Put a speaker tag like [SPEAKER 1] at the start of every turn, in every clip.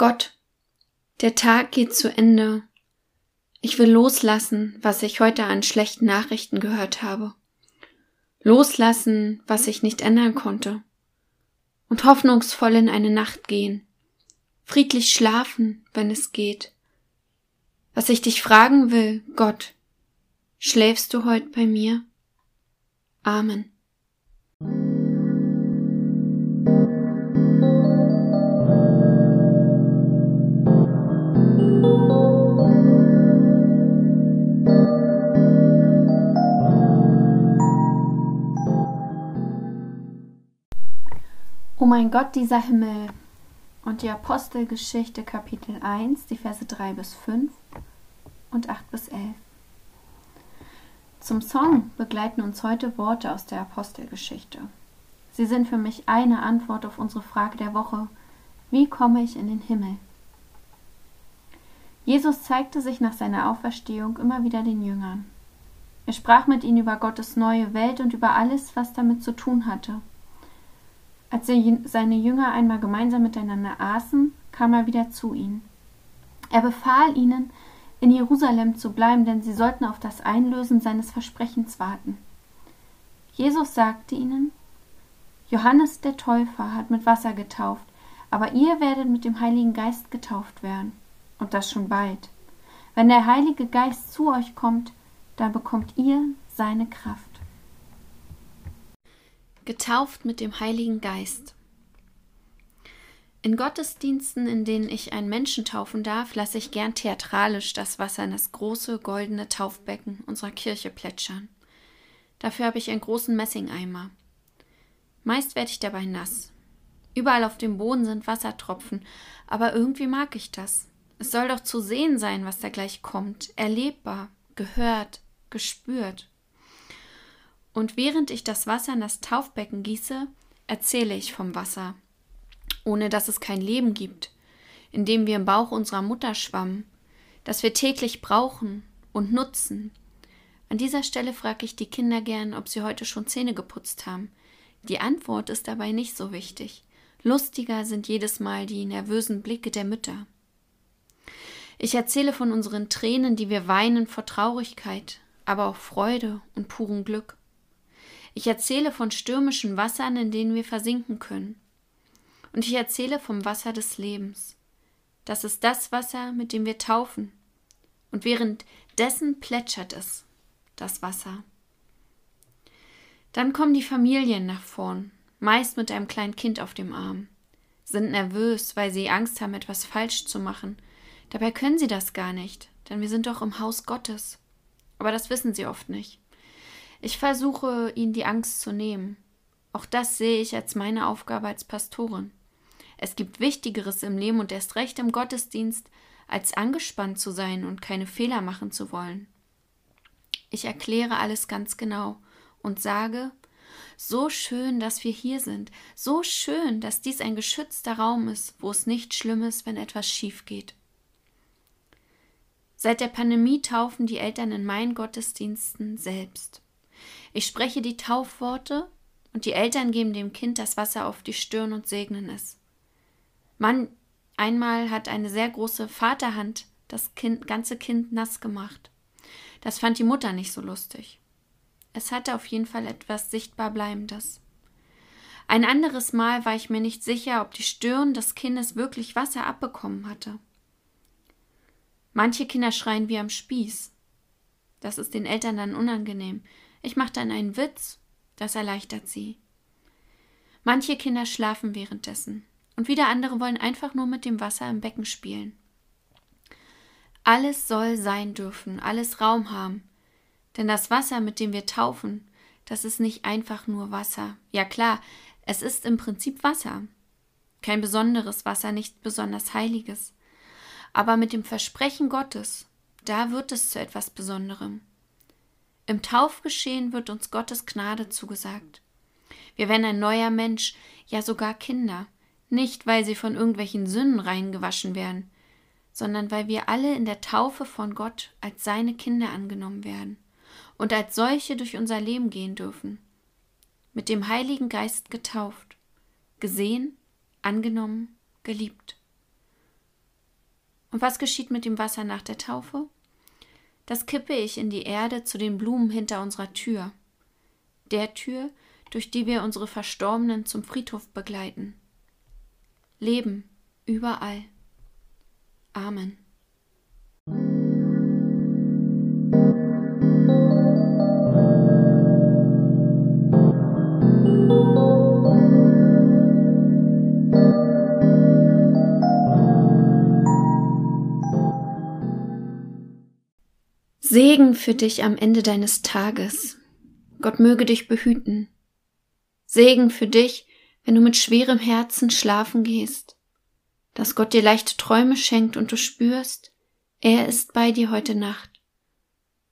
[SPEAKER 1] Gott, der Tag geht zu Ende. Ich will loslassen, was ich heute an schlechten Nachrichten gehört habe. Loslassen, was ich nicht ändern konnte. Und hoffnungsvoll in eine Nacht gehen. Friedlich schlafen, wenn es geht. Was ich dich fragen will, Gott, schläfst du heute bei mir? Amen.
[SPEAKER 2] O mein Gott, dieser Himmel und die Apostelgeschichte Kapitel 1, die Verse 3 bis 5 und 8 bis 11. Zum Song begleiten uns heute Worte aus der Apostelgeschichte. Sie sind für mich eine Antwort auf unsere Frage der Woche, wie komme ich in den Himmel? Jesus zeigte sich nach seiner Auferstehung immer wieder den Jüngern. Er sprach mit ihnen über Gottes neue Welt und über alles, was damit zu tun hatte. Als seine Jünger einmal gemeinsam miteinander aßen, kam er wieder zu ihnen. Er befahl ihnen, in Jerusalem zu bleiben, denn sie sollten auf das Einlösen seines Versprechens warten. Jesus sagte ihnen, Johannes der Täufer hat mit Wasser getauft, aber ihr werdet mit dem Heiligen Geist getauft werden, und das schon bald. Wenn der Heilige Geist zu euch kommt, dann bekommt ihr seine Kraft
[SPEAKER 1] getauft mit dem Heiligen Geist. In Gottesdiensten, in denen ich einen Menschen taufen darf, lasse ich gern theatralisch das Wasser in das große goldene Taufbecken unserer Kirche plätschern. Dafür habe ich einen großen Messingeimer. Meist werde ich dabei nass. Überall auf dem Boden sind Wassertropfen, aber irgendwie mag ich das. Es soll doch zu sehen sein, was da gleich kommt, erlebbar, gehört, gespürt. Und während ich das Wasser in das Taufbecken gieße, erzähle ich vom Wasser, ohne dass es kein Leben gibt, in dem wir im Bauch unserer Mutter schwammen, das wir täglich brauchen und nutzen. An dieser Stelle frage ich die Kinder gern, ob sie heute schon Zähne geputzt haben. Die Antwort ist dabei nicht so wichtig. Lustiger sind jedes Mal die nervösen Blicke der Mütter. Ich erzähle von unseren Tränen, die wir weinen vor Traurigkeit, aber auch Freude und purem Glück. Ich erzähle von stürmischen Wassern, in denen wir versinken können. Und ich erzähle vom Wasser des Lebens. Das ist das Wasser, mit dem wir taufen. Und währenddessen plätschert es, das Wasser. Dann kommen die Familien nach vorn, meist mit einem kleinen Kind auf dem Arm, sind nervös, weil sie Angst haben, etwas falsch zu machen. Dabei können sie das gar nicht, denn wir sind doch im Haus Gottes. Aber das wissen sie oft nicht. Ich versuche, ihnen die Angst zu nehmen. Auch das sehe ich als meine Aufgabe als Pastorin. Es gibt Wichtigeres im Leben und erst recht im Gottesdienst, als angespannt zu sein und keine Fehler machen zu wollen. Ich erkläre alles ganz genau und sage, so schön, dass wir hier sind, so schön, dass dies ein geschützter Raum ist, wo es nicht schlimm ist, wenn etwas schief geht. Seit der Pandemie taufen die Eltern in meinen Gottesdiensten selbst. Ich spreche die Taufworte und die Eltern geben dem Kind das Wasser auf die Stirn und segnen es. Mann, einmal hat eine sehr große Vaterhand das kind, ganze Kind nass gemacht. Das fand die Mutter nicht so lustig. Es hatte auf jeden Fall etwas sichtbar Bleibendes. Ein anderes Mal war ich mir nicht sicher, ob die Stirn des Kindes wirklich Wasser abbekommen hatte. Manche Kinder schreien wie am Spieß. Das ist den Eltern dann unangenehm. Ich mache dann einen Witz, das erleichtert sie. Manche Kinder schlafen währenddessen und wieder andere wollen einfach nur mit dem Wasser im Becken spielen. Alles soll sein dürfen, alles Raum haben. Denn das Wasser, mit dem wir taufen, das ist nicht einfach nur Wasser. Ja klar, es ist im Prinzip Wasser. Kein besonderes Wasser, nicht besonders heiliges. Aber mit dem Versprechen Gottes, da wird es zu etwas Besonderem. Im Taufgeschehen wird uns Gottes Gnade zugesagt. Wir werden ein neuer Mensch, ja sogar Kinder, nicht weil sie von irgendwelchen Sünden reingewaschen werden, sondern weil wir alle in der Taufe von Gott als seine Kinder angenommen werden und als solche durch unser Leben gehen dürfen, mit dem Heiligen Geist getauft, gesehen, angenommen, geliebt. Und was geschieht mit dem Wasser nach der Taufe? Das kippe ich in die Erde zu den Blumen hinter unserer Tür, der Tür, durch die wir unsere Verstorbenen zum Friedhof begleiten. Leben überall. Amen. Segen für dich am Ende deines Tages. Gott möge dich behüten. Segen für dich, wenn du mit schwerem Herzen schlafen gehst, dass Gott dir leichte Träume schenkt und du spürst, er ist bei dir heute Nacht.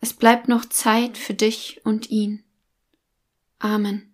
[SPEAKER 1] Es bleibt noch Zeit für dich und ihn. Amen.